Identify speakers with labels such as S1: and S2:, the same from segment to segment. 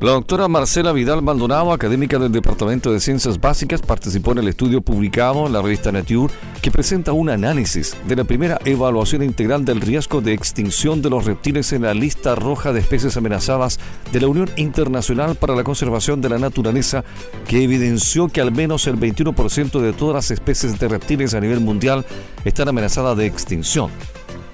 S1: La doctora Marcela Vidal Maldonado, académica del Departamento de Ciencias Básicas, participó en el estudio publicado en la revista Nature que presenta un análisis de la primera evaluación integral del riesgo de extinción de los reptiles en la lista roja de especies amenazadas de la Unión Internacional para la Conservación de la Naturaleza, que evidenció que al menos el 21% de todas las especies de reptiles a nivel mundial están amenazadas de extinción.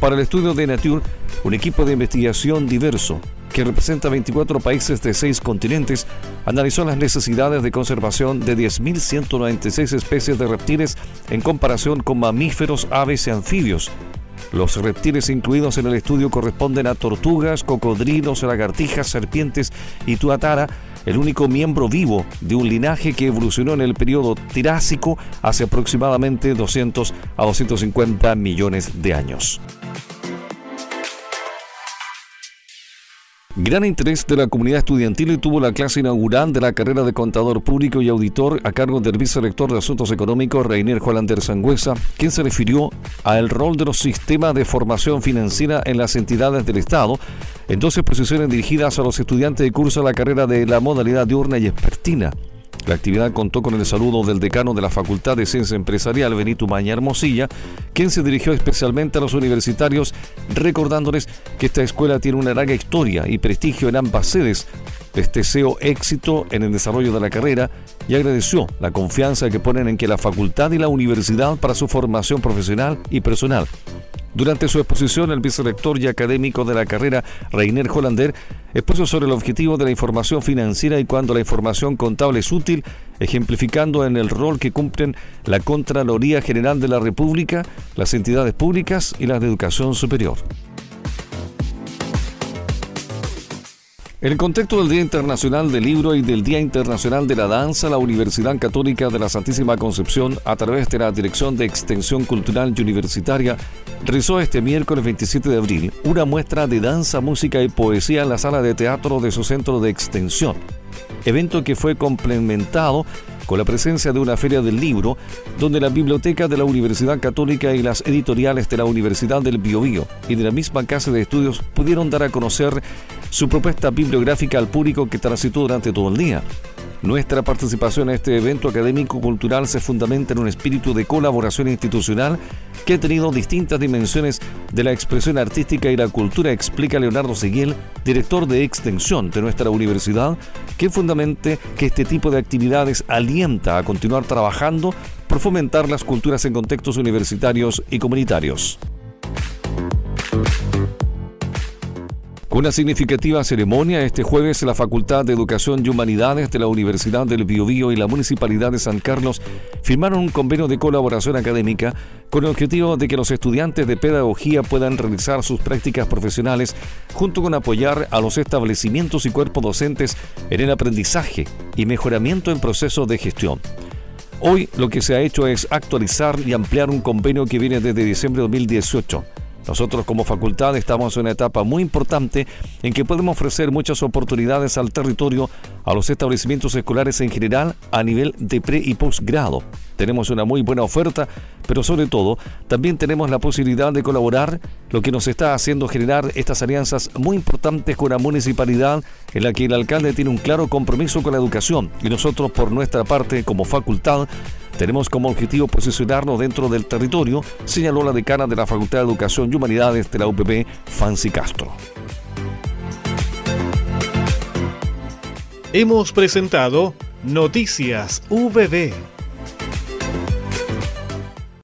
S1: Para el estudio de Nature, un equipo de investigación diverso que representa 24 países de 6 continentes, analizó las necesidades de conservación de 10.196 especies de reptiles en comparación con mamíferos, aves y anfibios. Los reptiles incluidos en el estudio corresponden a tortugas, cocodrilos, lagartijas, serpientes y tuatara, el único miembro vivo de un linaje que evolucionó en el periodo Tirásico hace aproximadamente 200 a 250 millones de años. Gran interés de la comunidad estudiantil tuvo la clase inaugural de la carrera de contador público y auditor a cargo del vicerrector de Asuntos Económicos, Reinier Hollander Sangüesa, quien se refirió al rol de los sistemas de formación financiera en las entidades del Estado, en dos exposiciones dirigidas a los estudiantes de curso de la carrera de la modalidad diurna y expertina. La actividad contó con el saludo del decano de la Facultad de Ciencia Empresarial, Benito Maña Hermosilla, quien se dirigió especialmente a los universitarios, recordándoles que esta escuela tiene una larga historia y prestigio en ambas sedes. Les deseo éxito en el desarrollo de la carrera y agradeció la confianza que ponen en que la facultad y la universidad para su formación profesional y personal. Durante su exposición, el vicerrector y académico de la carrera, Reiner Hollander, expuso sobre el objetivo de la información financiera y cuando la información contable es útil, ejemplificando en el rol que cumplen la Contraloría General de la República, las entidades públicas y las de educación superior. En el contexto del Día Internacional del Libro y del Día Internacional de la Danza, la Universidad Católica de la Santísima Concepción, a través de la Dirección de Extensión Cultural y Universitaria, realizó este miércoles 27 de abril una muestra de danza, música y poesía en la sala de teatro de su centro de extensión, evento que fue complementado con la presencia de una feria del libro, donde la biblioteca de la Universidad Católica y las editoriales de la Universidad del Biobío y de la misma casa de estudios pudieron dar a conocer su propuesta bibliográfica al público que transitó durante todo el día. Nuestra participación en este evento académico-cultural se fundamenta en un espíritu de colaboración institucional que ha tenido distintas dimensiones de la expresión artística y la cultura, explica Leonardo Seguiel, director de extensión de nuestra universidad, que fundamente que este tipo de actividades alienta a continuar trabajando por fomentar las culturas en contextos universitarios y comunitarios. Con una significativa ceremonia, este jueves la Facultad de Educación y Humanidades de la Universidad del Biobío y la Municipalidad de San Carlos firmaron un convenio de colaboración académica con el objetivo de que los estudiantes de pedagogía puedan realizar sus prácticas profesionales junto con apoyar a los establecimientos y cuerpos docentes en el aprendizaje y mejoramiento en procesos de gestión. Hoy lo que se ha hecho es actualizar y ampliar un convenio que viene desde diciembre de 2018 nosotros como facultad estamos en una etapa muy importante en que podemos ofrecer muchas oportunidades al territorio, a los establecimientos escolares en general, a nivel de pre y posgrado. Tenemos una muy buena oferta, pero sobre todo también tenemos la posibilidad de colaborar, lo que nos está haciendo generar estas alianzas muy importantes con la municipalidad, en la que el alcalde tiene un claro compromiso con la educación y nosotros por nuestra parte como facultad tenemos como objetivo posicionarnos dentro del territorio, señaló la decana de la Facultad de Educación y Humanidades de la UPP, Fancy Castro.
S2: Hemos presentado Noticias VB